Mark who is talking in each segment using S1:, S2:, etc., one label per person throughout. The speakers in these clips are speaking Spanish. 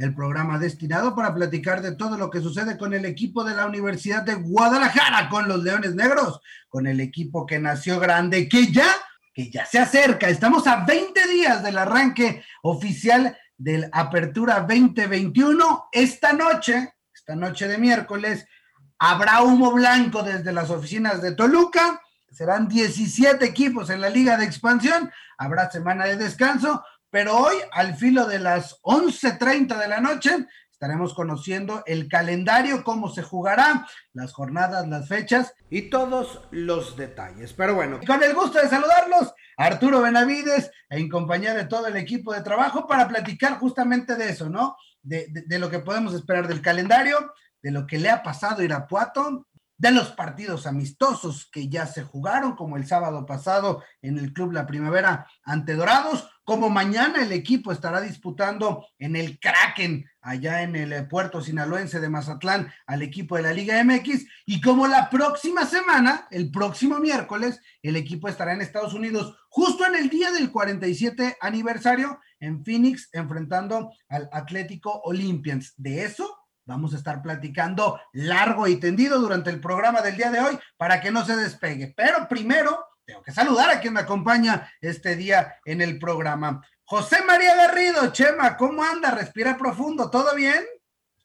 S1: el programa destinado para platicar de todo lo que sucede con el equipo de la Universidad de Guadalajara, con los Leones Negros, con el equipo que nació grande, que ya, que ya se acerca. Estamos a 20 días del arranque oficial del Apertura 2021. Esta noche, esta noche de miércoles, habrá humo blanco desde las oficinas de Toluca serán 17 equipos en la liga de expansión, habrá semana de descanso, pero hoy al filo de las 11.30 de la noche estaremos conociendo el calendario, cómo se jugará, las jornadas, las fechas y todos los detalles. Pero bueno, con el gusto de saludarlos, Arturo Benavides, en compañía de todo el equipo de trabajo para platicar justamente de eso, ¿no? De, de, lo que podemos esperar del calendario, de lo que le ha pasado a Irapuato, de los partidos amistosos que ya se jugaron, como el sábado pasado en el Club La Primavera ante Dorados, como mañana el equipo estará disputando en el Kraken, allá en el puerto sinaloense de Mazatlán, al equipo de la Liga MX, y como la próxima semana, el próximo miércoles, el equipo estará en Estados Unidos, justo en el día del 47 aniversario, en Phoenix, enfrentando al Atlético Olympians. De eso Vamos a estar platicando largo y tendido durante el programa del día de hoy para que no se despegue. Pero primero, tengo que saludar a quien me acompaña este día en el programa. José María Garrido, Chema, ¿cómo anda? Respira profundo, ¿todo bien?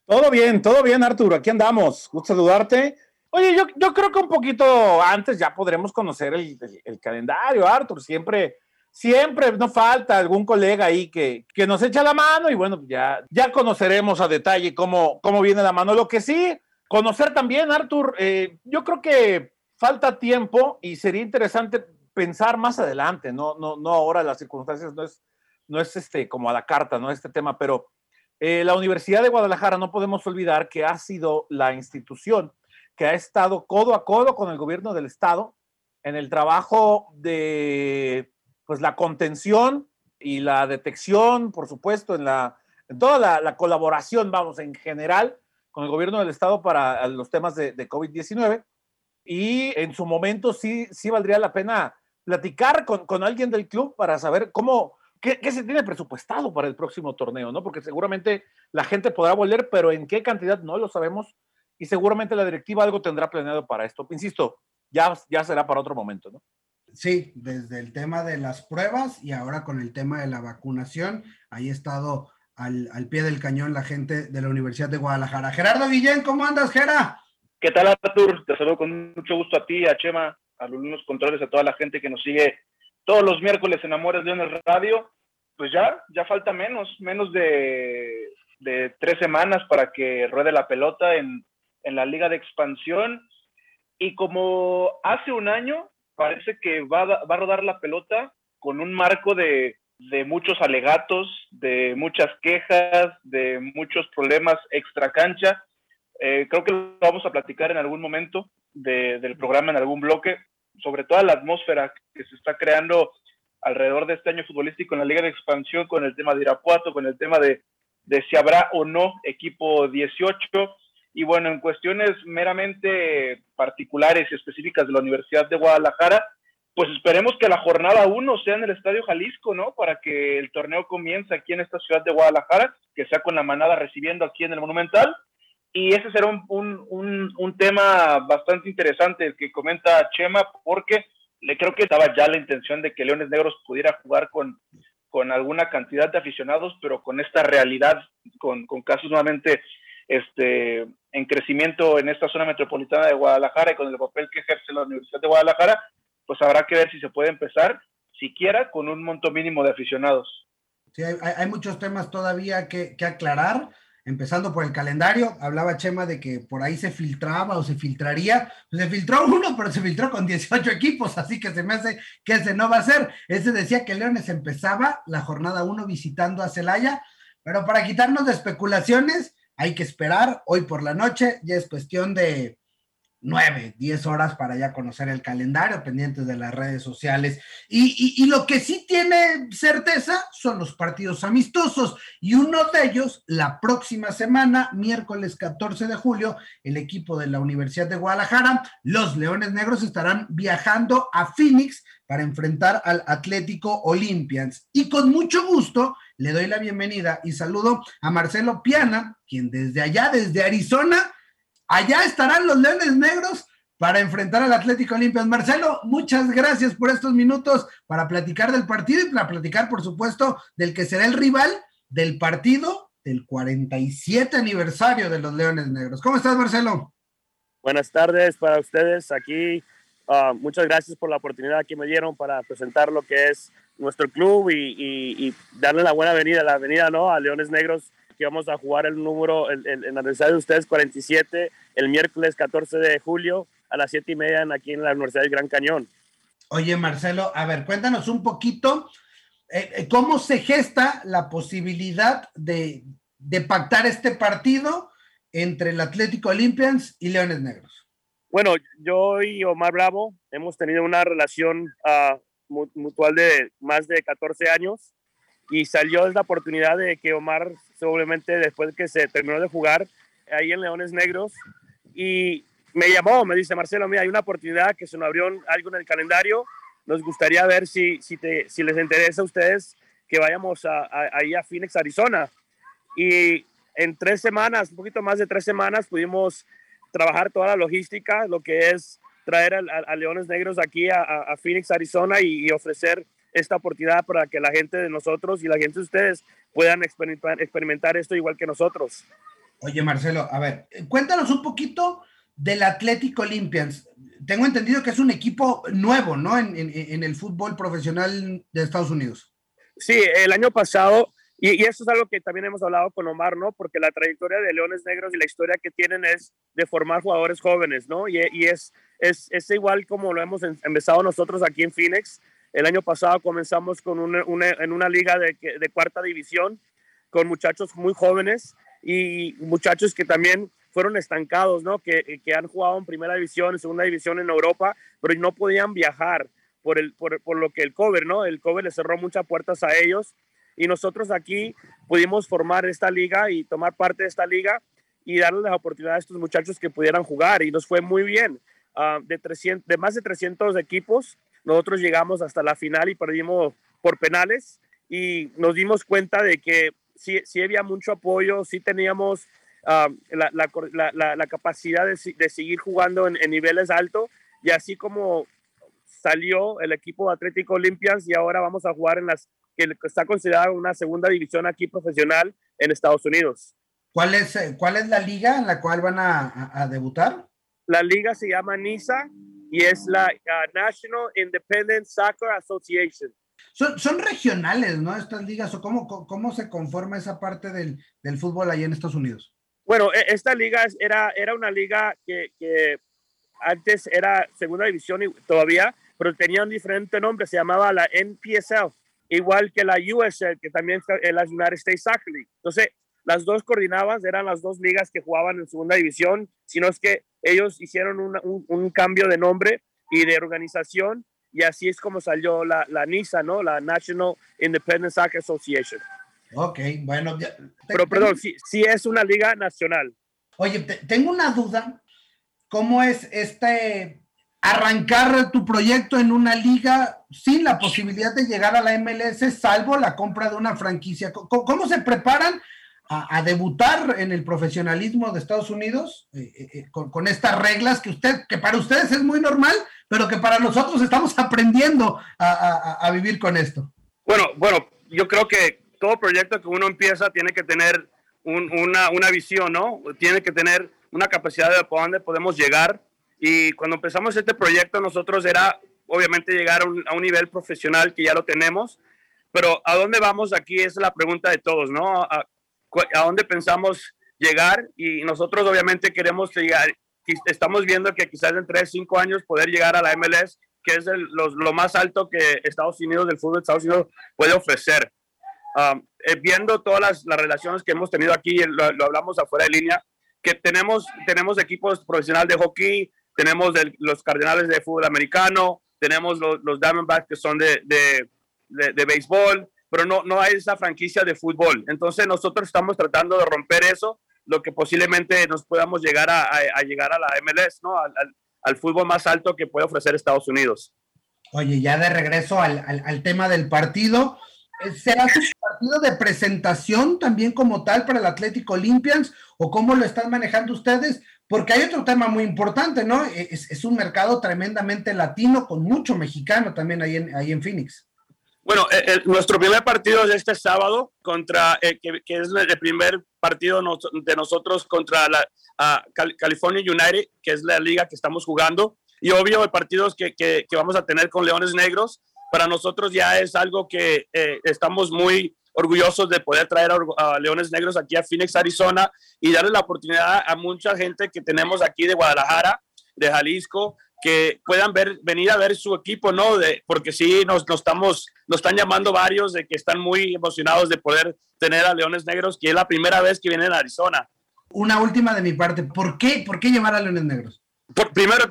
S2: Todo bien, todo bien, Arturo, aquí andamos. Gusto saludarte. Oye, yo, yo creo que un poquito antes ya podremos conocer el, el, el calendario, Arturo. Siempre siempre no falta algún colega ahí que, que, nos echa la mano y bueno, ya, ya conoceremos a detalle cómo, cómo viene la mano. Lo que sí, conocer también, Artur, eh, yo creo que falta tiempo y sería interesante pensar más adelante, no, no, no ahora las circunstancias no es, no es este, como a la carta, no este tema, pero eh, la Universidad de Guadalajara no podemos olvidar que ha sido la institución que ha estado codo a codo con el gobierno del Estado en el trabajo de pues la contención y la detección, por supuesto, en, la, toda la, la, colaboración, vamos, en general, con el gobierno del Estado para los temas de COVID-19. Y en su momento sí, sí valdría la pena platicar con, con alguien del club para saber cómo, qué, se tiene presupuestado para el próximo torneo, ¿no? Porque seguramente la gente podrá volver, pero en qué cantidad no lo sabemos. Y seguramente la directiva algo tendrá planeado para esto. Insisto, ya, ya será para otro momento, ¿no?
S1: Sí, desde el tema de las pruebas y ahora con el tema de la vacunación, ahí ha estado al, al, pie del cañón la gente de la Universidad de Guadalajara. Gerardo Guillén, ¿cómo andas, Gera?
S3: ¿Qué tal, Artur? Te saludo con mucho gusto a ti, a Chema, a los controles, a toda la gente que nos sigue todos los miércoles en Amores Leones Radio. Pues ya, ya falta menos, menos de, de tres semanas para que ruede la pelota en, en la Liga de Expansión. Y como hace un año, parece que va, a rodar la pelota con un marco de, de, muchos alegatos, de muchas quejas, de muchos problemas extra cancha. Eh, creo que lo vamos a platicar en algún momento de, del programa, en algún bloque, sobre toda la atmósfera que se está creando alrededor de este año futbolístico en la Liga de Expansión con el tema de Irapuato, con el tema de, de si habrá o no equipo 18 y bueno, en cuestiones meramente particulares y específicas de la Universidad de Guadalajara, pues esperemos que la jornada 1 sea en el Estadio Jalisco, ¿no? Para que el torneo comience aquí en esta ciudad de Guadalajara, que sea con la manada recibiendo aquí en el Monumental. Y ese será un, un, un, un tema bastante interesante el que comenta Chema, porque le creo que estaba ya la intención de que Leones Negros pudiera jugar con, con alguna cantidad de aficionados, pero con esta realidad, con, con casos nuevamente este, en crecimiento en esta zona metropolitana de Guadalajara y con el papel que ejerce la Universidad de Guadalajara, pues habrá que ver si se puede empezar siquiera con un monto mínimo de aficionados.
S1: Sí, hay, hay muchos temas todavía que, que, aclarar, empezando por el calendario. Hablaba Chema de que por ahí se filtraba o se filtraría. Se filtró uno, pero se filtró con 18 equipos, así que se me hace que ese no va a ser. Ese decía que Leones empezaba la jornada 1 visitando a Celaya, pero para quitarnos de especulaciones, hay que esperar hoy por la noche, ya es cuestión de nueve, diez horas para ya conocer el calendario, pendientes de las redes sociales. Y, lo que sí tiene certeza son los partidos amistosos. Y uno de ellos, la próxima semana, miércoles 14 de julio, el equipo de la Universidad de Guadalajara, los Leones Negros, estarán viajando a Phoenix para enfrentar al Atlético Olympians. Y con mucho gusto le doy la bienvenida y saludo a Marcelo Piana, quien desde allá, desde Arizona, Allá estarán los Leones Negros para enfrentar al Atlético Olímpico. Marcelo, muchas gracias por estos minutos para platicar del partido y para platicar, por supuesto, del que será el rival del partido del 47 aniversario de los Leones Negros. ¿Cómo estás, Marcelo?
S4: Buenas tardes para ustedes aquí. Ah, muchas gracias por la oportunidad que me dieron para presentar lo que es nuestro club y, darle la buena venida, la venida ¿no? a Leones Negros que vamos a jugar el número, el, el, el aniversario de ustedes 47, el miércoles 14 de julio a las 7 y media aquí en la Universidad del Gran Cañón.
S1: Oye, Marcelo, a ver, cuéntanos un poquito eh, eh, cómo se gesta la posibilidad de, de, pactar este partido entre el Atlético Olympians y Leones Negros.
S4: Bueno, yo y Omar Bravo hemos tenido una relación uh, mutual de más de 14 años y salió la oportunidad de que Omar, obviamente después que se terminó de jugar ahí en Leones Negros, y me llamó, me dice, Marcelo, mira, hay una oportunidad que se nos abrió algo en el calendario, nos gustaría ver si, si, te, si les interesa a ustedes que vayamos a, ahí a Phoenix, Arizona. Y en tres semanas, un poquito más de tres semanas, pudimos trabajar toda la logística, lo que es traer a, Leones Negros aquí a, Phoenix, Arizona y ofrecer esta oportunidad para que la gente de nosotros y la gente de ustedes puedan experimentar, experimentar esto igual que nosotros.
S1: Oye, Marcelo, a ver, cuéntanos un poquito del Atlético Olympians. Tengo entendido que es un equipo nuevo, ¿no? En, en, el fútbol profesional de Estados Unidos.
S4: Sí, el año pasado, y, y, eso es algo que también hemos hablado con Omar, ¿no? Porque la trayectoria de Leones Negros y la historia que tienen es de formar jugadores jóvenes, ¿no? Y, y es, es, es, igual como lo hemos em, empezado nosotros aquí en Phoenix. El año pasado comenzamos con una, en una liga de, de, cuarta división con muchachos muy jóvenes y muchachos que también fueron estancados, ¿no? Que, que han jugado en primera división, en segunda división en Europa, pero no podían viajar por, el, por, por lo que el cover, ¿no? El cover les cerró muchas puertas a ellos y nosotros aquí pudimos formar esta liga y tomar parte de esta liga y darles la oportunidad a estos muchachos que pudieran jugar y nos fue muy bien. Uh, de, 300, de más de 300 equipos, nosotros llegamos hasta la final y perdimos por penales y nos dimos cuenta de que sí, sí había mucho apoyo, sí teníamos uh, la, la, la, capacidad de, de, seguir jugando en, en, niveles altos y así como salió el equipo Atlético Olympians y ahora vamos a jugar en las que está considerada una segunda división aquí profesional en Estados Unidos.
S1: ¿Cuál es, eh, cuál es la liga en la cual van a, a, a debutar?
S4: La liga se llama NISA y es la uh, National Independent Soccer Association.
S1: Son, son, regionales, ¿no? Estas ligas, o cómo, cómo se conforma esa parte del, del fútbol allá en Estados Unidos.
S4: Bueno, e, esta liga era, era una liga que, que antes era segunda división y todavía, pero tenía un diferente nombre, se llamaba la NPSL, igual que la USL, que también es la United States Soccer League. Entonces, las dos coordinaban, eran las dos ligas que jugaban en segunda división, sino es que ellos hicieron un, un, un, cambio de nombre y de organización y así es como salió la, la NISA, ¿no? La National Independent Soccer Association.
S1: Ok, bueno. Ya,
S4: Pero perdón, sí, sí, es una liga nacional.
S1: Oye, te, tengo una duda. ¿Cómo es este arrancar tu proyecto en una liga sin la posibilidad de llegar a la MLS, salvo la compra de una franquicia? ¿Cómo, cómo se preparan a, a, debutar en el profesionalismo de Estados Unidos eh, eh, con, con, estas reglas que usted, que para ustedes es muy normal, pero que para nosotros estamos aprendiendo a, a, a, vivir con esto.
S4: Bueno, bueno, yo creo que todo proyecto que uno empieza tiene que tener un, una, una, visión, ¿no? Tiene que tener una capacidad de por dónde podemos llegar. Y cuando empezamos este proyecto, nosotros era obviamente llegar a un, a un nivel profesional que ya lo tenemos, pero ¿a dónde vamos aquí? Es la pregunta de todos, ¿no? ¿A, dónde pensamos llegar y nosotros obviamente queremos llegar, estamos viendo que quizás en 3, 5 años poder llegar a la MLS, que es el, lo, lo, más alto que Estados Unidos, del fútbol de Estados Unidos puede ofrecer. Um, eh, viendo todas las, las, relaciones que hemos tenido aquí, lo, lo, hablamos afuera de línea, que tenemos, tenemos equipos profesionales de hockey, tenemos los Cardenales de fútbol americano, tenemos los, los Diamondbacks que son de, de, de béisbol, pero no, no hay esa franquicia de fútbol. Entonces nosotros estamos tratando de romper eso, lo que posiblemente nos podamos llegar a, a, llegar a la MLS, ¿no? Al, al, fútbol más alto que puede ofrecer Estados Unidos.
S1: Oye, ya de regreso al, al tema del partido, ¿será un partido de presentación también como tal para el Atlético Olympians o cómo lo están manejando ustedes? Porque hay otro tema muy importante, ¿no? Es, es un mercado tremendamente latino con mucho mexicano también ahí en, ahí en Phoenix.
S4: Bueno, eh, eh, nuestro primer partido es este sábado contra, eh, que, es el primer partido de nosotros contra la California United, que es la liga que estamos jugando. Y obvio, el partidos que, que, que, vamos a tener con Leones Negros, para nosotros ya es algo que estamos muy orgullosos de poder traer a, Leones Negros aquí a Phoenix, Arizona, y darle la oportunidad a mucha gente que tenemos aquí de Guadalajara, de Jalisco, que puedan ver, venir a ver su equipo, ¿no? De, porque sí, nos, nos, estamos, nos están llamando varios de que están muy emocionados de poder tener a Leones Negros, que es la primera vez que vienen a Arizona.
S1: Una última de mi parte, ¿por qué, por qué llevar a Leones Negros?
S4: Por, primero,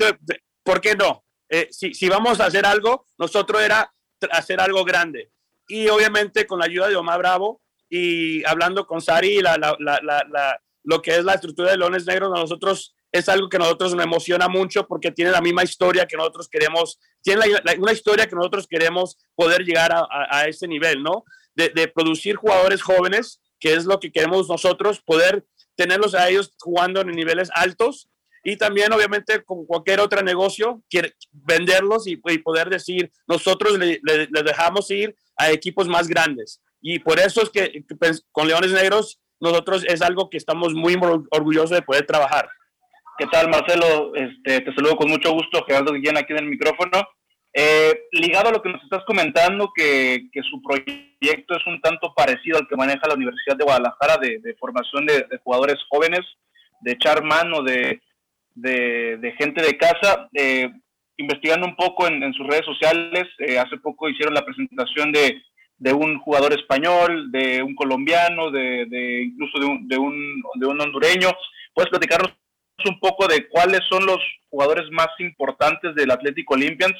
S4: ¿por qué no? Eh, si, si vamos a hacer algo, nosotros era hacer algo grande. Y obviamente con la ayuda de Omar Bravo y hablando con Sari, la, la, la, lo que es la estructura de Leones Negros, nosotros es algo que a nosotros nos emociona mucho porque tiene la misma historia que nosotros queremos, tiene una historia que nosotros queremos poder llegar a, ese nivel, ¿no? De, producir jugadores jóvenes, que es lo que queremos nosotros, poder tenerlos a ellos jugando en niveles altos y también obviamente como cualquier otro negocio, quiere venderlos y, poder decir, nosotros le, le, dejamos ir a equipos más grandes. Y por eso es que, que pues, con Leones Negros nosotros es algo que estamos muy orgullosos de poder trabajar.
S3: ¿Qué tal, Marcelo? Este, te saludo con mucho gusto, Gerardo Guillén, aquí en el micrófono. Eh, ligado a lo que nos estás comentando, que, su proyecto es un tanto parecido al que maneja la Universidad de Guadalajara de, formación de, jugadores jóvenes, de echar mano de, gente de casa. Eh, investigando un poco en, sus redes sociales, eh, hace poco hicieron la presentación de, un jugador español, de un colombiano, de, incluso un, de, un, de un hondureño. ¿Puedes platicarnos un poco de cuáles son los jugadores más importantes del Atlético Olympians,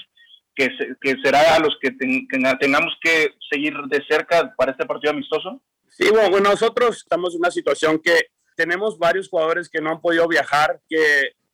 S3: que, se, que será a los que, ten, que, tengamos que seguir de cerca para este partido amistoso?
S4: Sí, bueno, nosotros estamos en una situación que tenemos varios jugadores que no han podido viajar, que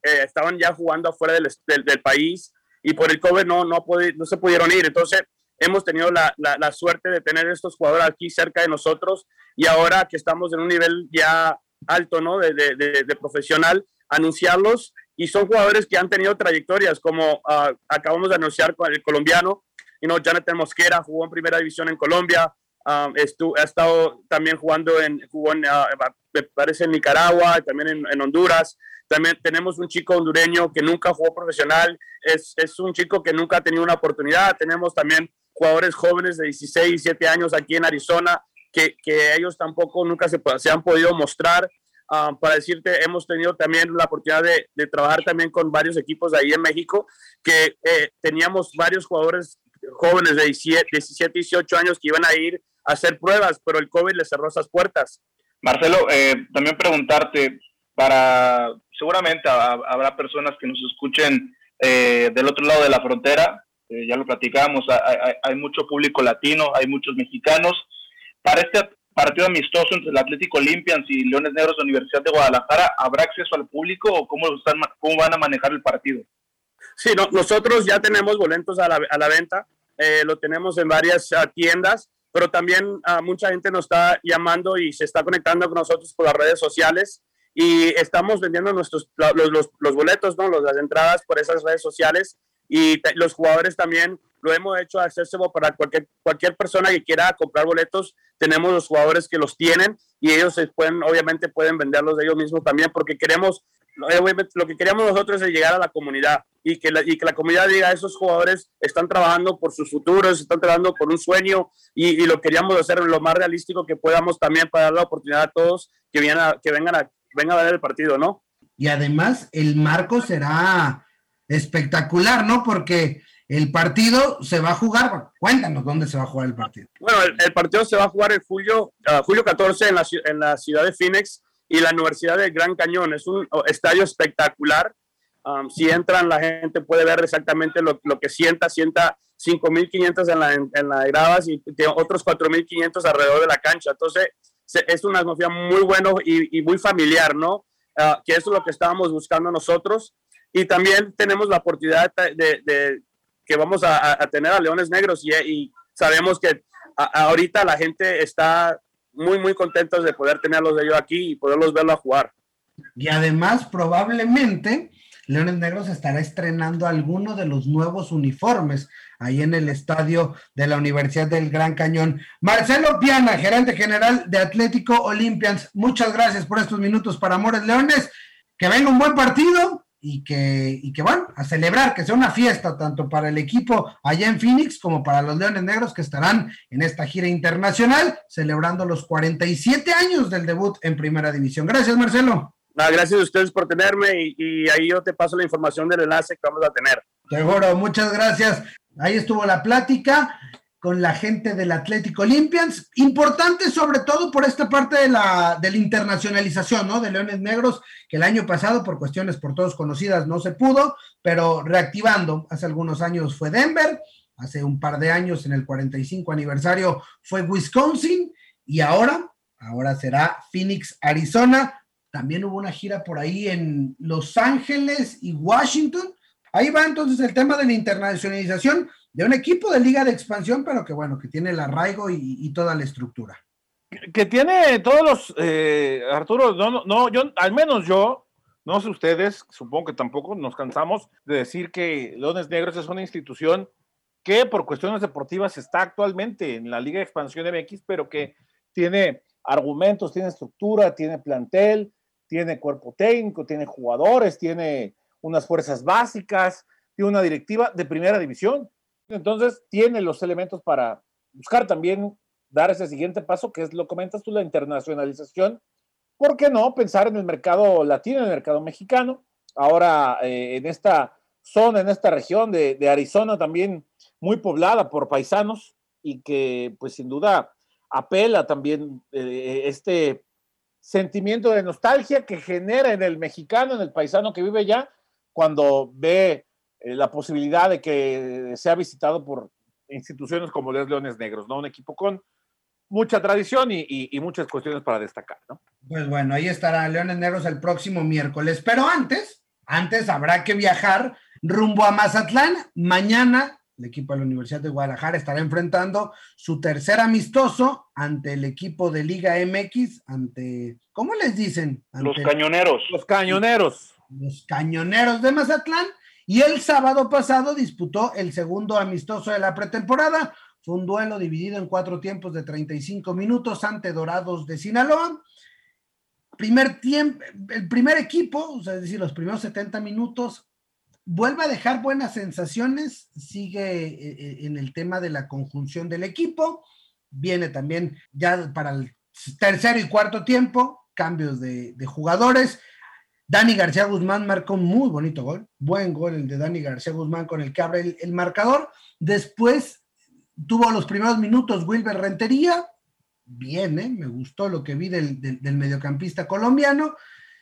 S4: eh, estaban ya jugando afuera del, del, del, país y por el COVID no, no, no se pudieron ir. Entonces, hemos tenido la, la, la, suerte de tener estos jugadores aquí cerca de nosotros y ahora que estamos en un nivel ya alto, ¿no? De, de, de, de profesional, anunciarlos y son jugadores que han tenido trayectorias, como uh, acabamos de anunciar con el colombiano, you know, Jonathan Mosquera jugó en primera división en Colombia, um, estuvo, ha estado también jugando en, jugó en, uh, me parece en Nicaragua, también en, en, Honduras. También tenemos un chico hondureño que nunca jugó profesional, es, es un chico que nunca ha tenido una oportunidad. Tenemos también jugadores jóvenes de 16, 17 años aquí en Arizona, que, que ellos tampoco nunca se, se han podido mostrar. Um, para decirte, hemos tenido también la oportunidad de, trabajar también con varios equipos de ahí en México, que eh, teníamos varios jugadores jóvenes de 17, 17, 18 años que iban a ir a hacer pruebas, pero el COVID les cerró esas puertas.
S3: Marcelo, eh, también preguntarte, para seguramente habrá personas que nos escuchen eh, del otro lado de la frontera, ya lo platicamos, hay, hay, mucho público latino, hay muchos mexicanos. Para este partido amistoso entre el Atlético Olympians y Leones Negros de Universidad de Guadalajara, ¿habrá acceso al público o cómo, están, cómo van a manejar el partido?
S4: Sí, no, nosotros ya tenemos boletos a la, a la venta, eh, lo tenemos en varias uh, tiendas, pero también uh, mucha gente nos está llamando y se está conectando con nosotros por las redes sociales y estamos vendiendo nuestros los, los, los boletos, ¿no? las entradas por esas redes sociales y los jugadores también lo hemos hecho accesible para cualquier, cualquier persona que quiera comprar boletos. Tenemos los jugadores que los tienen y ellos pueden, obviamente pueden venderlos de ellos mismos también porque queremos, obviamente lo que queremos nosotros es llegar a la comunidad y que la, y que la comunidad diga, esos jugadores están trabajando por sus futuros, están trabajando por un sueño y, lo queríamos hacer lo más realístico que podamos también para dar la oportunidad a todos que, vienen que vengan, a, vengan a ver el partido, ¿no?
S1: Y además el marco será espectacular, ¿no? Porque el partido se va a jugar. cuéntanos dónde se va a jugar el partido.
S4: Bueno, el, partido se va a jugar en julio, uh, julio 14 en la, en la ciudad de Phoenix y la Universidad del Gran Cañón. Es un estadio espectacular. Um, si entran, la gente puede ver exactamente lo, lo que sienta. Sienta 5.500 en la, en, la gradas y otros 4.500 alrededor de la cancha. Entonces, es una atmósfera muy bueno y, muy familiar, ¿no? Uh, que eso es lo que estábamos buscando nosotros. Y también tenemos la oportunidad de, de que vamos a, a, tener a Leones Negros y, sabemos que ahorita la gente está muy, muy contentos de poder tenerlos de ellos aquí y poderlos verlo a jugar.
S1: Y además, probablemente, Leones Negros estará estrenando alguno de los nuevos uniformes ahí en el estadio de la Universidad del Gran Cañón. Marcelo Piana, gerente general de Atlético Olympians, muchas gracias por estos minutos para Amores Leones. Que venga un buen partido y que, y que bueno, a celebrar, que sea una fiesta tanto para el equipo allá en Phoenix como para los Leones Negros que estarán en esta gira internacional celebrando los 47 años del debut en Primera División. Gracias, Marcelo.
S4: gracias a ustedes por tenerme y, y, ahí yo te paso la información del enlace que vamos a tener.
S1: Seguro, muchas gracias. Ahí estuvo la plática con la gente del Atlético Olympians. Importante sobre todo por esta parte de la, de la internacionalización, ¿no? De Leones Negros, que el año pasado, por cuestiones por todos conocidas, no se pudo, pero reactivando. Hace algunos años fue Denver, hace un par de años, en el 45 aniversario, fue Wisconsin, y ahora, ahora será Phoenix, Arizona. También hubo una gira por ahí en Los Ángeles y Washington. Ahí va entonces el tema de la internacionalización de un equipo de liga de expansión, pero que bueno, que tiene el arraigo y, toda la estructura.
S2: Que, tiene todos los, eh, Arturo, no, no, yo, al menos yo, no sé ustedes, supongo que tampoco nos cansamos de decir que Leones Negros es una institución que por cuestiones deportivas está actualmente en la Liga de Expansión MX, pero que tiene argumentos, tiene estructura, tiene plantel, tiene cuerpo técnico, tiene jugadores, tiene unas fuerzas básicas, tiene una directiva de primera división. Entonces, tiene los elementos para buscar también dar ese siguiente paso, que es lo comentas tú, la internacionalización. ¿Por qué no pensar en el mercado latino, en el mercado mexicano? Ahora, eh, en esta zona, en esta región de, Arizona también muy poblada por paisanos y que pues sin duda apela también eh, este sentimiento de nostalgia que genera en el mexicano, en el paisano que vive ya, cuando ve eh, la posibilidad de que sea visitado por instituciones como los Leones Negros, ¿no? Un equipo con mucha tradición y, muchas cuestiones para destacar, ¿no?
S1: Pues bueno, ahí estará Leones Negros el próximo miércoles, pero antes, antes habrá que viajar rumbo a Mazatlán. Mañana el equipo de la Universidad de Guadalajara estará enfrentando su tercer amistoso ante el equipo de Liga MX, ante, ¿cómo les dicen?
S3: los cañoneros.
S2: Los cañoneros.
S1: Los cañoneros de Mazatlán y el sábado pasado disputó el segundo amistoso de la pretemporada. Fue un duelo dividido en cuatro tiempos de 35 minutos ante Dorados de Sinaloa. Primer tiempo, el primer equipo, o sea, es decir, los primeros 70 minutos, vuelve a dejar buenas sensaciones, sigue eh, eh, en el tema de la conjunción del equipo, viene también ya para el tercer y cuarto tiempo, cambios de, de jugadores, Dani García Guzmán marcó un muy bonito gol, buen gol el de Dani García Guzmán con el que abre el, marcador. Después tuvo los primeros minutos Wilber Rentería, bien, ¿eh? me gustó lo que vi del, mediocampista colombiano.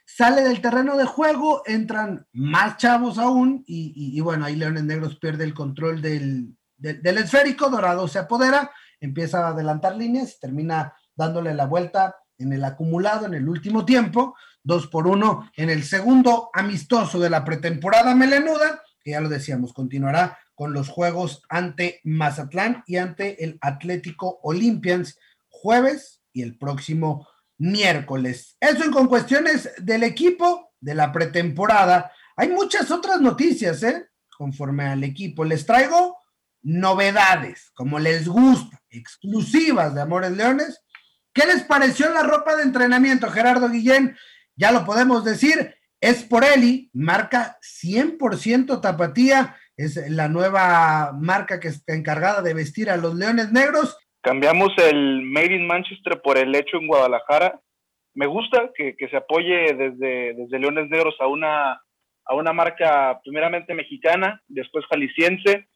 S1: Sale del terreno de juego, entran más chavos aún y, bueno, ahí Leones Negros pierde el control del, del, esférico, Dorado se apodera, empieza a adelantar líneas termina dándole la vuelta en el acumulado en el último tiempo dos por uno en el segundo amistoso de la pretemporada melenuda, que ya lo decíamos, continuará con los juegos ante Mazatlán y ante el Atlético Olympians jueves y el próximo miércoles. Eso en con cuestiones del equipo de la pretemporada. Hay muchas otras noticias, ¿eh? Conforme al equipo. Les traigo novedades, como les gusta, exclusivas de Amores Leones. ¿Qué les pareció la ropa de entrenamiento, Gerardo Guillén? Ya lo podemos decir, es por Eli, marca 100% tapatía, es la nueva marca que está encargada de vestir a los Leones Negros.
S3: Cambiamos el Made in Manchester por el hecho en Guadalajara. Me gusta que, se apoye desde, desde Leones Negros a una, a una marca primeramente mexicana, después jalisciense.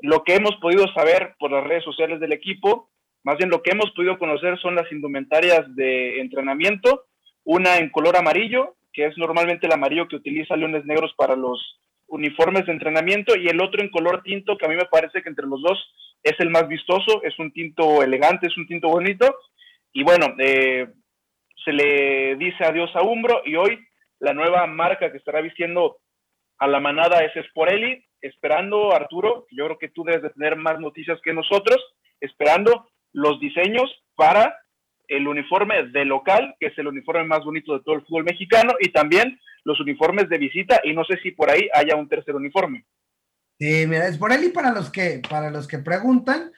S3: lo que hemos podido saber por las redes sociales del equipo, más bien lo que hemos podido conocer son las indumentarias de entrenamiento, una en color amarillo, que es normalmente el amarillo que utiliza Leones Negros para los uniformes de entrenamiento, y el otro en color tinto, que a mí me parece que entre los dos es el más vistoso, es un tinto elegante, es un tinto bonito, y bueno, eh, se le dice adiós a Umbro, y hoy la nueva marca que estará vistiendo a la manada es Sporelli, esperando, Arturo, yo creo que tú debes de tener más noticias que nosotros, esperando los diseños para el uniforme de local, que es el uniforme más bonito de todo el fútbol mexicano, y también los uniformes de visita, y no sé si por ahí haya un tercer uniforme.
S1: Sí, mira, Sporelli para los que, para los que preguntan,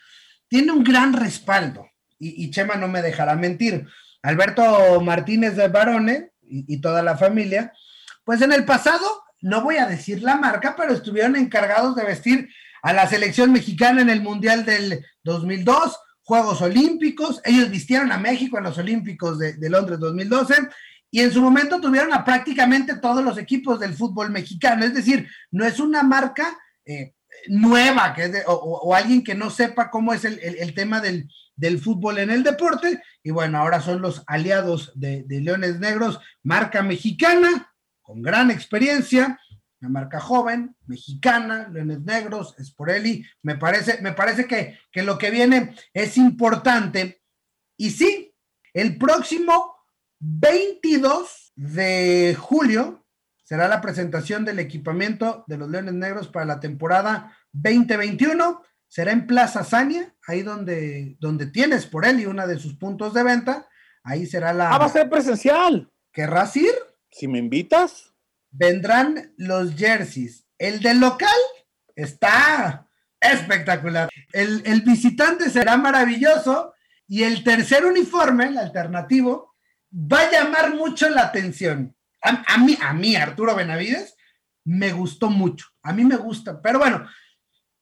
S1: tiene un gran respaldo, y, Chema no me dejará mentir. Alberto Martínez de Barone y toda la familia, pues en el pasado no voy a decir la marca, pero estuvieron encargados de vestir a la selección mexicana en el Mundial del 2002, Juegos Olímpicos, ellos vistieron a México en los Olímpicos de, Londres 2012 y en su momento tuvieron a prácticamente todos los equipos del fútbol mexicano, es decir, no es una marca eh, nueva que o, alguien que no sepa cómo es el, tema del, fútbol en el deporte, y bueno, ahora son los aliados de Leones Negros, marca mexicana, con gran experiencia, una marca joven, mexicana, Leones Negros, Sporelli, me parece, me parece que, que lo que viene es importante. Y sí, el próximo 22 de julio será la presentación del equipamiento de los Leones Negros para la temporada 2021. Será en Plaza Sania, ahí donde, donde tiene Sporelli una de sus puntos de venta. Ahí será la.
S2: Ah, va a ser presencial.
S1: ¿Querrás ir?
S2: Si me invitas.
S1: Vendrán los jerseys. El del local está espectacular. El, visitante será maravilloso y el tercer uniforme, el alternativo, va a llamar mucho la atención. A, mí, a mí, Arturo Benavides, me gustó mucho. A mí me gusta. Pero bueno,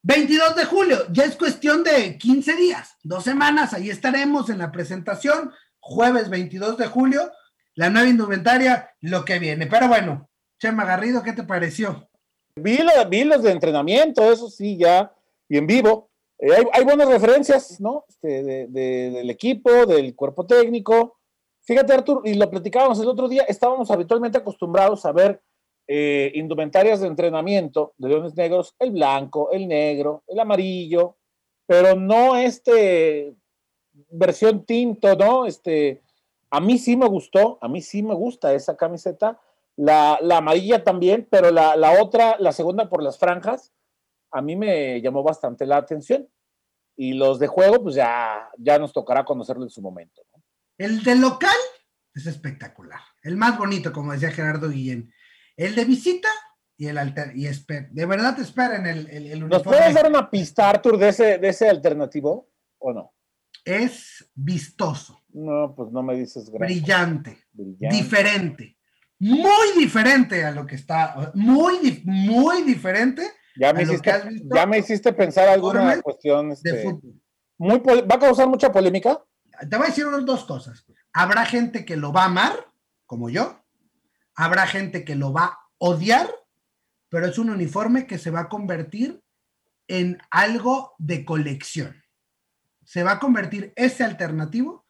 S1: 22 de julio, ya es cuestión de 15 días, dos semanas, ahí estaremos en la presentación, jueves 22 de julio, la nueva indumentaria, lo que viene. Pero bueno, Chema Garrido, ¿qué te pareció?
S2: Vi, los de entrenamiento, eso sí, ya, y en vivo. Eh, hay, buenas referencias, ¿no? Este, del equipo, del cuerpo técnico. Fíjate, Artur, y lo platicábamos el otro día, estábamos habitualmente acostumbrados a ver eh, indumentarias de entrenamiento de Leones Negros, el blanco, el negro, el amarillo, pero no este versión tinto, ¿no? Este, a mí sí me gustó, a mí sí me gusta esa camiseta, la, amarilla también, pero la, otra, la segunda por las franjas, a mí me llamó bastante la atención. Y los de juego, pues ya, ya nos tocará conocerlo en su momento.
S1: El de local es espectacular, el más bonito, como decía Gerardo Guillén. El de visita y el alter, y de verdad esperen el, el, el
S2: ¿Nos puedes dar una pista, Artur, de ese, de ese alternativo o no?
S1: es vistoso.
S2: No, pues no me dices
S1: Brillante, diferente, muy diferente a lo que está, muy, muy diferente.
S2: Ya me, hiciste, ya me hiciste pensar alguna cuestión. Este, Muy, ¿Va a causar mucha polémica?
S1: Te voy a decir dos cosas. Habrá gente que lo va a amar, como yo. Habrá gente que lo va a odiar, pero es un uniforme que se va a convertir en algo de colección se va a convertir ese alternativo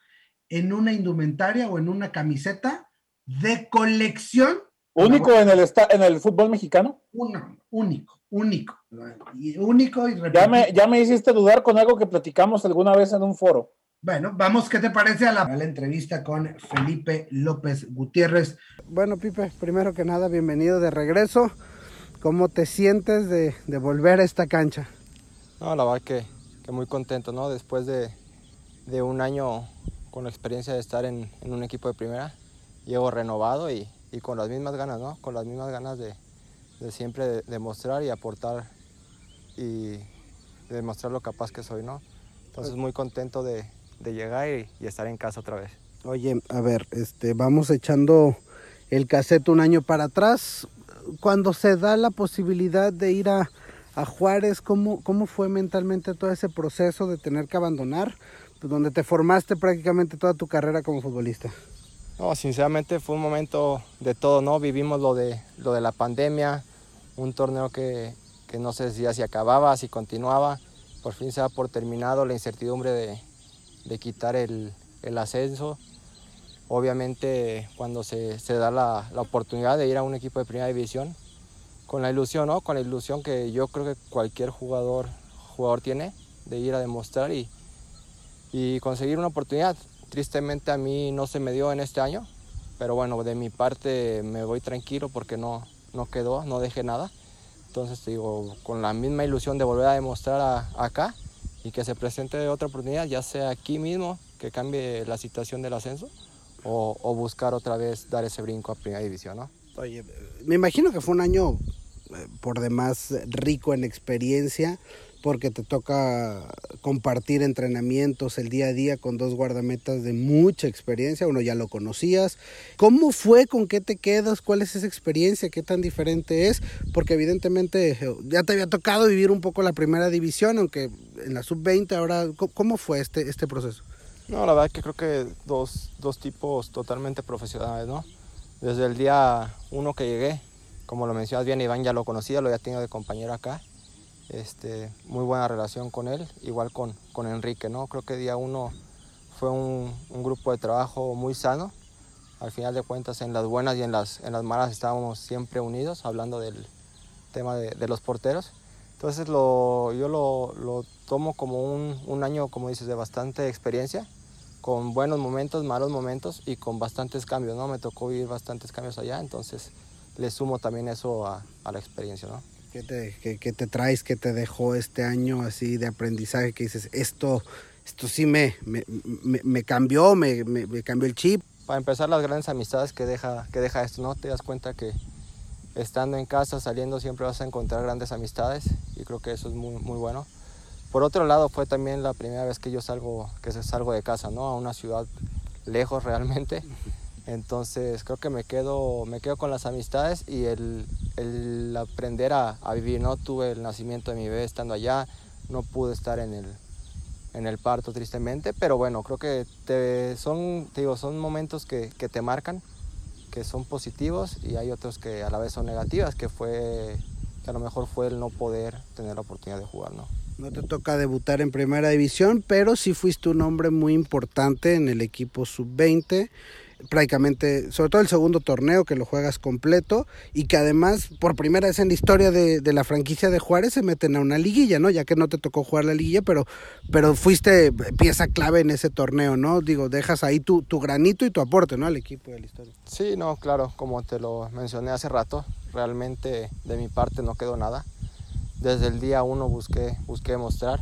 S1: en una indumentaria o en una camiseta de colección.
S2: ¿Único en el, en el fútbol mexicano?
S1: Uno, único, único. Y único y
S2: ya me, ya me hiciste dudar con algo que platicamos alguna vez en un foro.
S1: Bueno, vamos, ¿qué te parece a la, a la, entrevista con Felipe López Gutiérrez?
S5: Bueno, Pipe, primero que nada, bienvenido de regreso. ¿Cómo te sientes de, de volver a esta cancha?
S6: No, la verdad que que muy contento, ¿no? Después de, de, un año con la experiencia de estar en, en un equipo de primera, llego renovado y, y, con las mismas ganas, ¿no? Con las mismas ganas de, de siempre demostrar y aportar y demostrar lo capaz que soy, ¿no? Entonces muy contento de, de llegar y, y, estar en casa otra vez.
S5: Oye, a ver, este, vamos echando el cassette un año para atrás. Cuando se da la posibilidad de ir a, a Juárez, ¿cómo, cómo fue mentalmente todo ese proceso de tener que abandonar, pues, donde te formaste prácticamente toda tu carrera como futbolista?
S6: No, sinceramente fue un momento de todo, ¿no? Vivimos lo de, lo de la pandemia, un torneo que, que no sé si ya se acababa, si continuaba. Por fin se da por terminado la incertidumbre de, de quitar el, el, ascenso. Obviamente cuando se, se da la, la, oportunidad de ir a un equipo de primera división, con la ilusión, ¿no? Con la ilusión que yo creo que cualquier jugador, jugador tiene de ir a demostrar y, y conseguir una oportunidad. Tristemente a mí no se me dio en este año, pero bueno, de mi parte me voy tranquilo porque no, no quedó, no dejé nada. Entonces digo, con la misma ilusión de volver a demostrar acá y que se presente otra oportunidad, ya sea aquí mismo, que cambie la situación del ascenso, o, o buscar otra vez dar ese brinco a primera división, ¿no?
S1: Oye, me imagino que fue un año eh, por demás rico en experiencia, porque te toca compartir entrenamientos el día a día con dos guardametas de mucha experiencia, uno ya lo conocías. ¿Cómo fue? ¿Con qué te quedas? ¿Cuál es esa experiencia? ¿Qué tan diferente es? Porque evidentemente ya te había tocado vivir un poco la primera división, aunque en la sub-20 ahora, ¿cómo fue este, este proceso?
S6: No, la verdad que creo que dos, dos tipos totalmente profesionales, ¿no? Desde el día uno que llegué, como lo mencionas bien, Iván ya lo conocía, lo había tenido de compañero acá este, muy buena relación con él, igual con, con Enrique, ¿no? Creo que día uno fue un, grupo de trabajo muy sano. Al final de cuentas, en las buenas y en las, en las malas estábamos siempre unidos, hablando del tema de, de los porteros. Entonces lo, yo lo, lo tomo como un, un, año, como dices, de bastante experiencia, con buenos momentos, malos momentos y con bastantes cambios, ¿no? Me tocó vivir bastantes cambios allá, entonces le sumo también eso a, a la experiencia, ¿no?
S1: ¿Qué te, qué, qué te, traes, qué te dejó este año así de aprendizaje que dices, esto, esto sí me, me, me, me cambió, me, me, cambió el chip?
S6: Para empezar, las grandes amistades que deja, que deja esto, ¿no? Te das cuenta que estando en casa, saliendo, siempre vas a encontrar grandes amistades y creo que eso es muy, muy bueno. Por otro lado, fue también la primera vez que yo salgo, que salgo de casa, ¿no? A una ciudad lejos realmente. Entonces creo que me quedo, me quedo con las amistades y el, el aprender a, a, vivir. No tuve el nacimiento de mi bebé estando allá, no pude estar en el, en el parto tristemente, pero bueno, creo que te, son, te digo, son momentos que, que, te marcan, que son positivos y hay otros que a la vez son negativas, que fue que a lo mejor fue el no poder tener la oportunidad de jugar, ¿no?
S1: No te toca debutar en primera división, pero sí fuiste un hombre muy importante en el equipo sub-20 prácticamente, sobre todo el segundo torneo que lo juegas completo y que además por primera vez en la historia de, la franquicia de Juárez se meten a una liguilla, ¿no? Ya que no te tocó jugar la liguilla, pero, pero fuiste pieza clave en ese torneo, ¿no? Digo, dejas ahí tu, tu granito y tu aporte, ¿no? Al equipo de la historia.
S6: Sí, no, claro, como te lo mencioné hace rato, realmente de mi parte no quedó nada. Desde el día uno busqué, busqué mostrar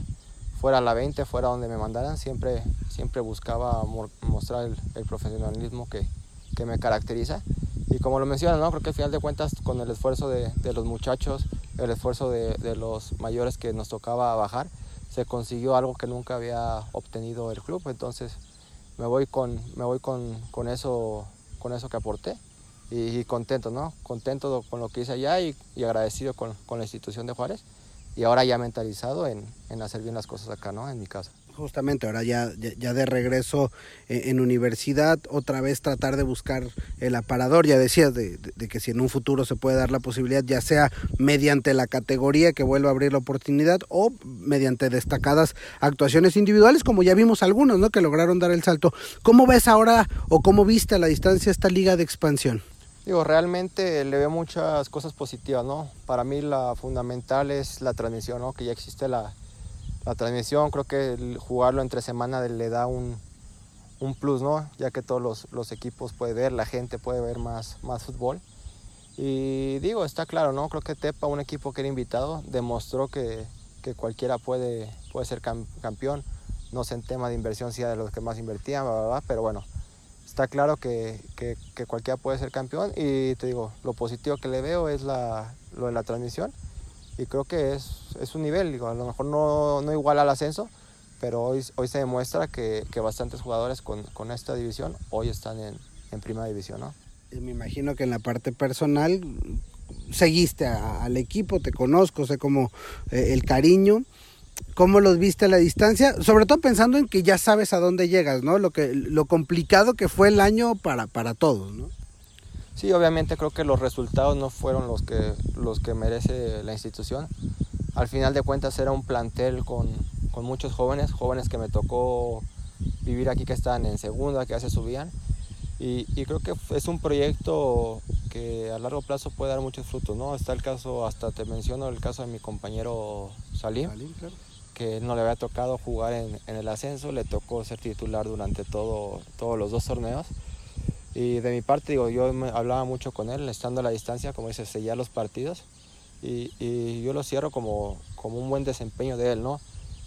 S6: fuera la 20, fuera donde me mandaran, siempre, siempre buscaba mostrar el, profesionalismo que, que, me caracteriza. Y como lo mencionas, ¿no? creo que al final de cuentas con el esfuerzo de, de los muchachos, el esfuerzo de, de, los mayores que nos tocaba bajar, se consiguió algo que nunca había obtenido el club. Entonces me voy con, me voy con, con eso, con eso que aporté. Y, y, contento, ¿no? Contento con lo que hice allá y, y agradecido con, con la institución de Juárez y ahora ya mentalizado en, en, hacer bien las cosas acá, ¿no? En mi casa.
S1: Justamente, ahora ya, ya, de regreso en, en, universidad, otra vez tratar de buscar el aparador, ya decías, de, de, de, que si en un futuro se puede dar la posibilidad, ya sea mediante la categoría que vuelva a abrir la oportunidad o mediante destacadas actuaciones individuales, como ya vimos algunos, ¿no? Que lograron dar el salto. ¿Cómo ves ahora o cómo viste a la distancia esta liga de expansión?
S6: Digo, realmente le veo muchas cosas positivas, ¿no? Para mí la fundamental es la transmisión, ¿no? Que ya existe la, la transmisión, creo que jugarlo entre semana le da un, un plus, ¿no? Ya que todos los, los, equipos pueden ver, la gente puede ver más, más fútbol. Y digo, está claro, ¿no? Creo que Tepa, un equipo que era invitado, demostró que, que cualquiera puede, puede ser campeón. No sé en tema de inversión si era de los que más invertían, bla, bla, bla, pero bueno, está claro que, que, que, cualquiera puede ser campeón y te digo, lo positivo que le veo es la, lo de la transmisión y creo que es, es un nivel, digo, a lo mejor no, no igual al ascenso, pero hoy, hoy se demuestra que, que bastantes jugadores con, con, esta división hoy están en, en primera división, ¿no?
S1: Me imagino que en la parte personal seguiste al equipo, te conozco, sé como eh, el cariño cómo los viste a la distancia, sobre todo pensando en que ya sabes a dónde llegas, ¿no? Lo que lo complicado que fue el año para, para todos, ¿no?
S6: Sí, obviamente creo que los resultados no fueron los que, los que merece la institución. Al final de cuentas era un plantel con, con muchos jóvenes, jóvenes que me tocó vivir aquí que están en segunda, que ya se subían. Y, y, creo que es un proyecto que a largo plazo puede dar muchos frutos, ¿no? Está el caso, hasta te menciono el caso de mi compañero Salim, Salim claro. que no le había tocado jugar en, en, el ascenso, le tocó ser titular durante todo, todos los dos torneos. Y de mi parte, digo, yo hablaba mucho con él, estando a la distancia, como dice, sellar los partidos. Y, y yo lo cierro como, como un buen desempeño de él, ¿no?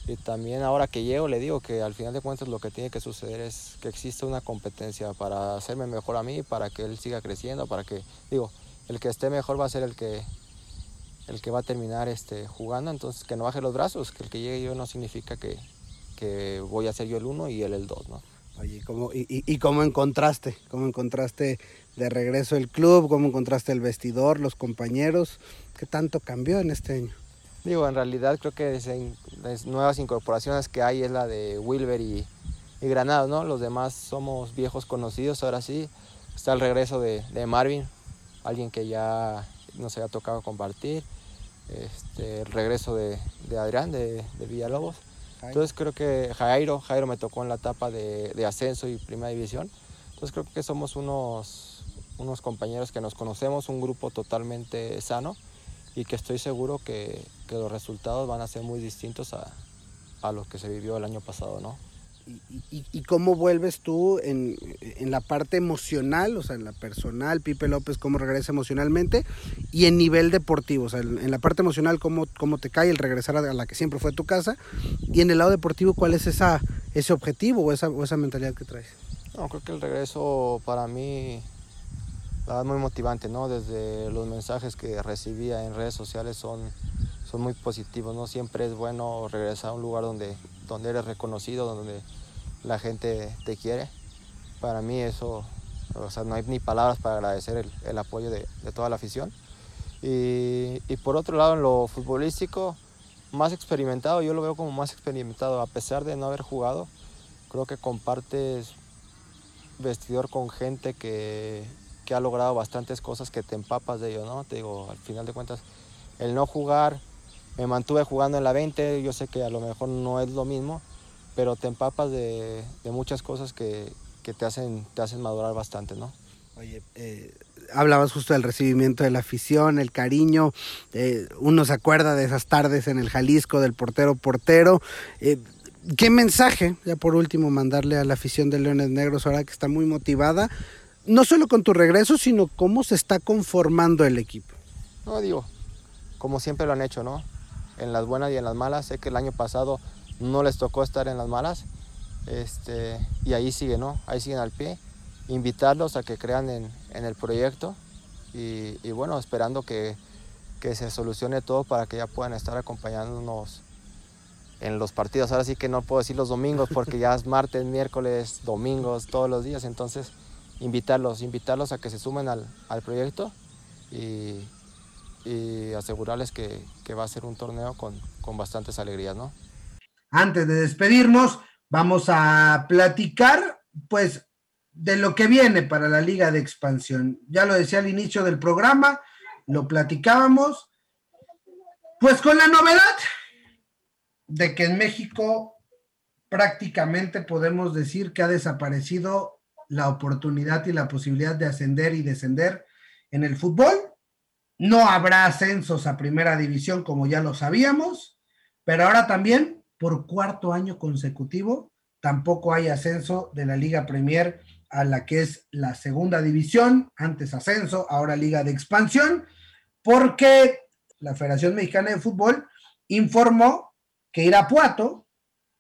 S6: Y también ahora que llego le digo que al final de cuentas lo que tiene que suceder es que existe una competencia para hacerme mejor a mí, para que él siga creciendo, para que, digo, el que esté mejor va a ser el que, el que va a terminar este, jugando, entonces que no baje los brazos, que el que llegue yo no significa que, que voy a ser yo el uno y él el dos, ¿no?
S5: Oye, ¿cómo, y, y, ¿y cómo encontraste? ¿Cómo encontraste de regreso el club? ¿Cómo encontraste el vestidor, los compañeros? ¿Qué tanto cambió en este año?
S6: Digo, en realidad creo que las nuevas incorporaciones que hay es la de Wilber y, y Granado, ¿no? Los demás somos viejos conocidos, ahora sí. Está el regreso de, de Marvin, alguien que ya nos había tocado compartir. Este, el regreso de, de Adrián, de, de Villalobos. Entonces creo que Jairo, Jairo me tocó en la etapa de, ascenso y primera división. Entonces creo que somos unos, unos compañeros que nos conocemos, un grupo totalmente sano y que estoy seguro que, que los resultados van a ser muy distintos a, a los que se vivió el año pasado, ¿no?
S5: ¿Y, cómo vuelves tú en, en, la parte emocional, o sea, en la personal, Pipe López, cómo regresa emocionalmente y en nivel deportivo, o sea, en, la parte emocional, cómo, cómo te cae el regresar a la que siempre fue tu casa y en el lado deportivo, cuál es esa, ese objetivo o esa, esa mentalidad que traes?
S6: No, creo que el regreso para mí verdad muy motivante, ¿no? Desde los mensajes que recibía en redes sociales son, son muy positivos, ¿no? Siempre es bueno regresar a un lugar donde, donde eres reconocido, donde la gente te quiere. Para mí eso, o sea, no hay ni palabras para agradecer el, apoyo de, toda la afición. Y, y, por otro lado, en lo futbolístico, más experimentado, yo lo veo como más experimentado, a pesar de no haber jugado, creo que compartes vestidor con gente que, que ha logrado bastantes cosas que te empapas de ello, ¿no? Te digo, al final de cuentas, el no jugar, me mantuve jugando en la 20, yo sé que a lo mejor no es lo mismo, pero te empapas de, de muchas cosas que, que, te, hacen, te hacen madurar bastante, ¿no?
S5: Oye, eh, hablabas justo del recibimiento de la afición, el cariño, eh, uno se acuerda de esas tardes en el Jalisco del portero portero. Eh, ¿Qué mensaje, ya por último, mandarle a la afición de Leones Negros ahora que está muy motivada? no solo con tu regreso, sino cómo se está conformando el equipo.
S6: No, digo, como siempre lo han hecho, ¿no? En las buenas y en las malas. Sé que el año pasado no les tocó estar en las malas. Este, y ahí siguen, ¿no? Ahí siguen al pie. Invitarlos a que crean en, en el proyecto y, y, bueno, esperando que, que se solucione todo para que ya puedan estar acompañándonos en los partidos. Ahora sí que no puedo decir los domingos porque ya es martes, miércoles, domingos, todos los días. Entonces, invitarlos, invitarlos a que se sumen al, al proyecto y, y asegurarles que, que, va a ser un torneo con, con bastantes alegrías, ¿no?
S1: Antes de despedirnos, vamos a platicar, pues, de lo que viene para la Liga de Expansión. Ya lo decía al inicio del programa, lo platicábamos, pues con la novedad de que en México prácticamente podemos decir que ha desaparecido la oportunidad y la posibilidad de ascender y descender en el fútbol. No habrá ascensos a primera división como ya lo sabíamos, pero ahora también por cuarto año consecutivo tampoco hay ascenso de la Liga Premier a la que es la segunda división, antes ascenso, ahora Liga de Expansión, porque la Federación Mexicana de Fútbol informó que Irapuato,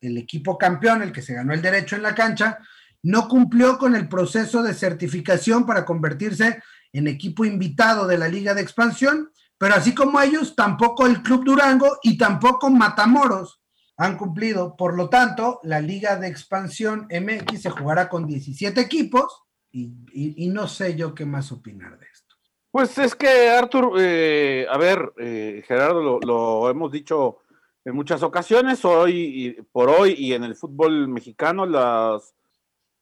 S1: el equipo campeón, el que se ganó el derecho en la cancha, no cumplió con el proceso de certificación para convertirse en equipo invitado de la Liga de Expansión, pero así como ellos, tampoco el Club Durango y tampoco Matamoros han cumplido. Por lo tanto, la Liga de Expansión MX se jugará con 17 equipos y, no sé yo qué más opinar de esto.
S2: Pues es que, Artur, eh, a ver, eh, Gerardo, lo, hemos dicho en muchas ocasiones, hoy por hoy y en el fútbol mexicano, las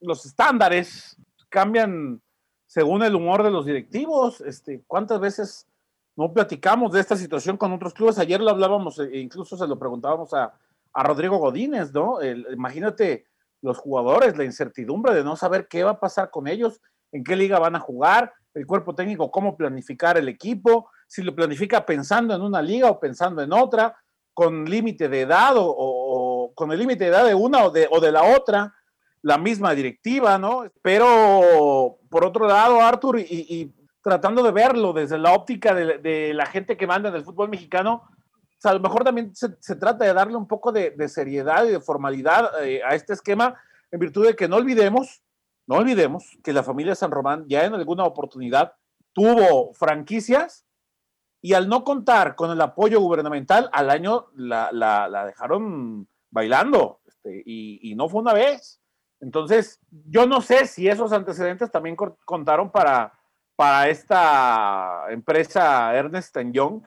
S2: los estándares cambian según el humor de los directivos. Este, ¿Cuántas veces no platicamos de esta situación con otros clubes? Ayer lo hablábamos e incluso se lo preguntábamos a, a Rodrigo Godínez, ¿no? imagínate los jugadores, la incertidumbre de no saber qué va a pasar con ellos, en qué liga van a jugar, el cuerpo técnico, cómo planificar el equipo, si lo planifica pensando en una liga o pensando en otra, con límite de edad o, con el límite de edad de una o de, o de la otra, la misma directiva, ¿no? Pero por otro lado, Arthur, y, tratando de verlo desde la óptica de, la gente que manda en el fútbol mexicano, a lo mejor también se, trata de darle un poco de, seriedad y de formalidad eh, a este esquema, en virtud de que no olvidemos, no olvidemos que la familia San Román ya en alguna oportunidad tuvo franquicias y al no contar con el apoyo gubernamental, al año la, dejaron bailando, este, y, no fue una vez. Entonces, yo no sé si esos antecedentes también contaron para, para esta empresa Ernest Young.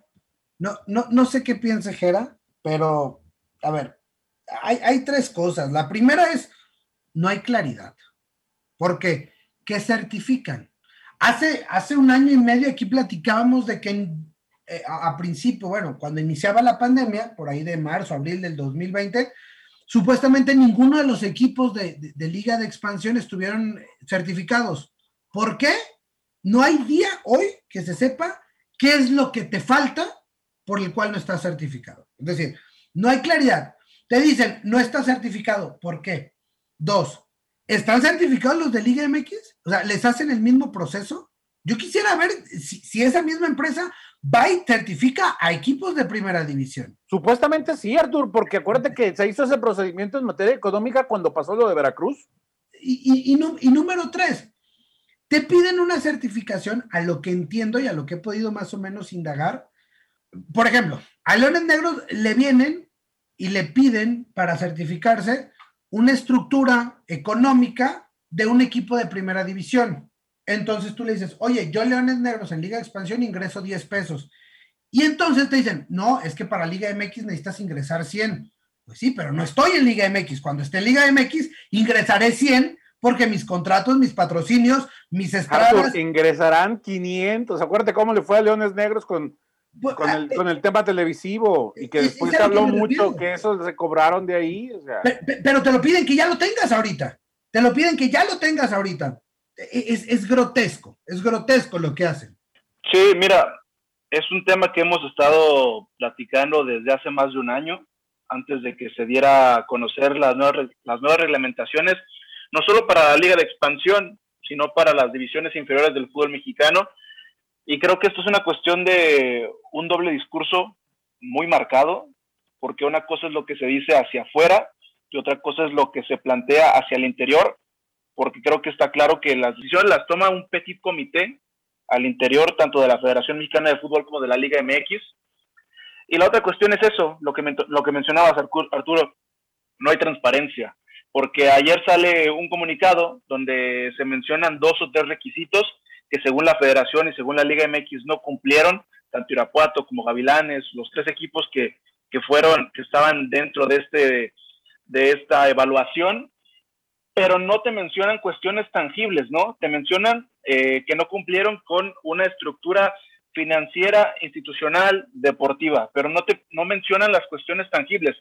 S1: No, no, no sé qué piensa Jera, pero a ver, hay, hay tres cosas. La primera es, no hay claridad. ¿Por qué? ¿Qué certifican? Hace, hace un año y medio aquí platicábamos de que en eh, a, principio, bueno, cuando iniciaba la pandemia, por ahí de marzo, abril del 2020, supuestamente ninguno de los equipos de, liga de expansión estuvieron certificados. ¿Por qué? No hay día hoy que se sepa qué es lo que te falta por el cual no estás certificado. Es decir, no hay claridad. Te dicen, no está certificado. ¿Por qué? Dos, ¿están certificados los de Liga MX? O sea, ¿les hacen el mismo proceso? Yo quisiera ver si esa misma empresa va y certifica a equipos de primera división.
S2: Supuestamente sí, Artur, porque acuérdate que se hizo ese procedimiento en materia económica cuando pasó lo de Veracruz.
S1: Y, y, número tres, te piden una certificación a lo que entiendo y a lo que he podido más o menos indagar. Por ejemplo, a Leones Negros le vienen y le piden para certificarse una estructura económica de un equipo de primera división. Entonces tú le dices, oye, yo Leones Negros en Liga de Expansión ingreso 10 pesos. Y entonces te dicen, no, es que para Liga MX necesitas ingresar 100. Pues sí, pero no estoy en Liga MX. Cuando esté en Liga MX, ingresaré 100 porque mis contratos, mis patrocinios, mis estradas...
S2: ingresarán 500. Acuérdate cómo le fue a Leones Negros con, pues, con, el, ah, con, el, tema televisivo y que después se habló mucho que eso se cobraron de ahí.
S1: pero te lo piden que ya lo tengas ahorita. Te lo piden que ya lo tengas ahorita es, es grotesco, es grotesco lo que hacen.
S3: Sí, mira, es un tema que hemos estado platicando desde hace más de un año, antes de que se diera a conocer las nuevas, las nuevas reglamentaciones, no solo para la Liga de Expansión, sino para las divisiones inferiores del fútbol mexicano. Y creo que esto es una cuestión de un doble discurso muy marcado, porque una cosa es lo que se dice hacia afuera y otra cosa es lo que se plantea hacia el interior porque creo que está claro que las decisiones las toma un petit comité al interior tanto de la Federación Mexicana de Fútbol como de la Liga MX. Y la otra cuestión es eso, lo que, lo que mencionabas, Arturo, no hay transparencia, porque ayer sale un comunicado donde se mencionan dos o tres requisitos que según la Federación y según la Liga MX no cumplieron, tanto Irapuato como Gavilanes, los tres equipos que, que fueron, que estaban dentro de este de esta evaluación, pero no te mencionan cuestiones tangibles, ¿no? Te mencionan eh, que no cumplieron con una estructura financiera, institucional, deportiva, pero no te no mencionan las cuestiones tangibles.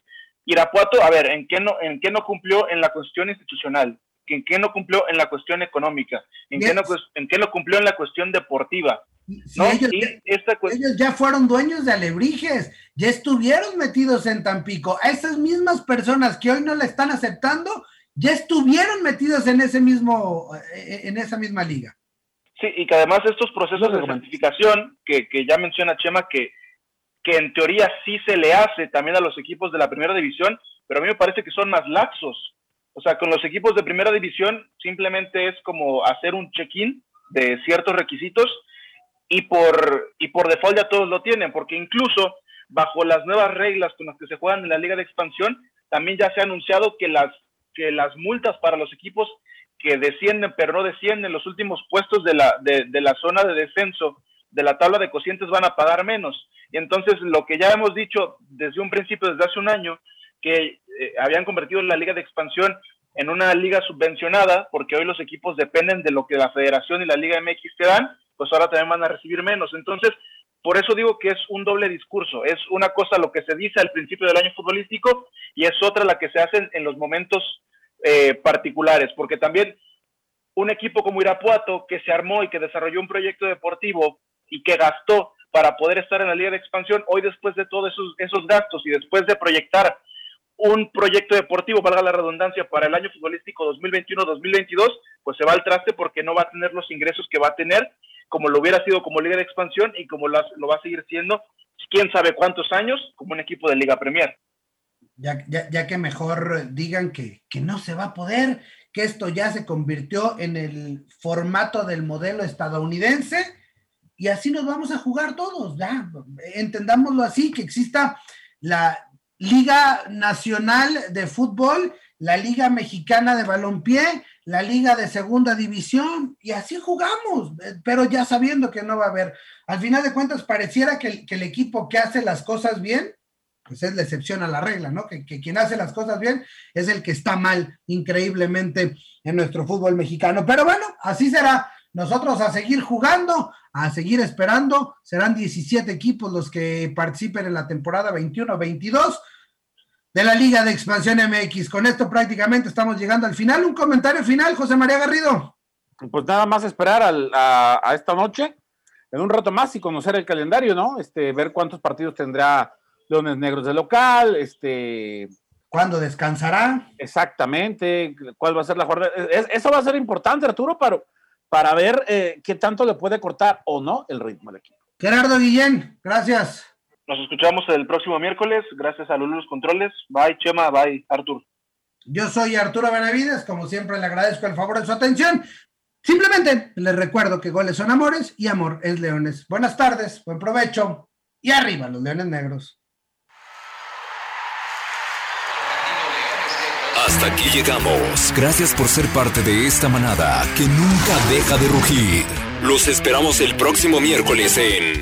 S3: Irapuato, a ver, ¿en qué no en qué no cumplió en la cuestión institucional? ¿En qué no cumplió en la cuestión económica? ¿En qué no en qué no cumplió en la cuestión deportiva? ¿no?
S1: ellos, ellos, ya fueron dueños de Alebrijes, ya estuvieron metidos en Tampico. A esas mismas personas que hoy no la están aceptando, ya estuvieron metidos en ese mismo, eh, en esa misma liga.
S3: Sí, y que además estos procesos de certificación que, que ya menciona Chema, que, que en teoría sí se le hace también a los equipos de la primera división, pero a mí me parece que son más laxos. O sea, con los equipos de primera división simplemente es como hacer un check-in de ciertos requisitos y por, y por default ya todos lo tienen, porque incluso bajo las nuevas reglas con las que se juegan en la liga de expansión, también ya se ha anunciado que las que las multas para los equipos que descienden pero no descienden, los últimos puestos de la, de, la zona de descenso de la tabla de cocientes van a pagar menos. Y entonces lo que ya hemos dicho desde un principio, desde hace un año, que eh, habían convertido la liga de expansión en una liga subvencionada, porque hoy los equipos dependen de lo que la federación y la Liga MX te dan, pues ahora también van a recibir menos. Entonces, por eso digo que es un doble discurso. Es una cosa lo que se dice al principio del año futbolístico y es otra la que se hace en los momentos eh, particulares, porque también un equipo como Irapuato, que se armó y que desarrolló un proyecto deportivo y que gastó para poder estar en la Liga de Expansión, hoy después de todos esos, esos gastos y después de proyectar un proyecto deportivo, valga la redundancia, para el año futbolístico 2021-2022, pues se va al traste porque no va a tener los ingresos que va a tener, como lo hubiera sido como Liga de Expansión y como lo, va a seguir siendo, quién sabe cuántos años, como un equipo de Liga Premier.
S1: Ya, ya, ya que mejor digan que, que no se va a poder, que esto ya se convirtió en el formato del modelo estadounidense y así nos vamos a jugar todos, ya, entendámoslo así, que exista la Liga Nacional de Fútbol, la Liga Mexicana de Balompié, la Liga de Segunda División, y así jugamos, pero ya sabiendo que no va a haber. Al final de cuentas, pareciera que, el equipo que hace las cosas bien, pues es la excepción a la regla, ¿no? Que, que, quien hace las cosas bien es el que está mal increíblemente en nuestro fútbol mexicano. Pero bueno, así será. Nosotros a seguir jugando, a seguir esperando. Serán 17 equipos los que participen en la temporada 21-22 de la Liga de Expansión MX. Con esto prácticamente estamos llegando al final. Un comentario final, José María Garrido.
S2: Pues nada más esperar a, esta noche, en un rato más y conocer el calendario, ¿no? Este, ver cuántos partidos tendrá Leones Negros de local, este...
S1: ¿Cuándo descansará?
S2: Exactamente, cuál va a ser la jornada. eso va a ser importante, Arturo, para, para ver eh, qué tanto le puede cortar o no el ritmo al equipo.
S1: Gerardo Guillén, gracias.
S3: Nos escuchamos el próximo miércoles. Gracias a Lulus Controles. Bye, Chema. Bye, Artur.
S1: Yo soy Arturo Benavides. Como siempre, le agradezco el favor de su atención. Simplemente les recuerdo que goles son amores y amor es leones. Buenas tardes, buen provecho y arriba los leones negros.
S7: Hasta aquí llegamos. Gracias por ser parte de esta manada que nunca deja de rugir. Los esperamos el próximo miércoles en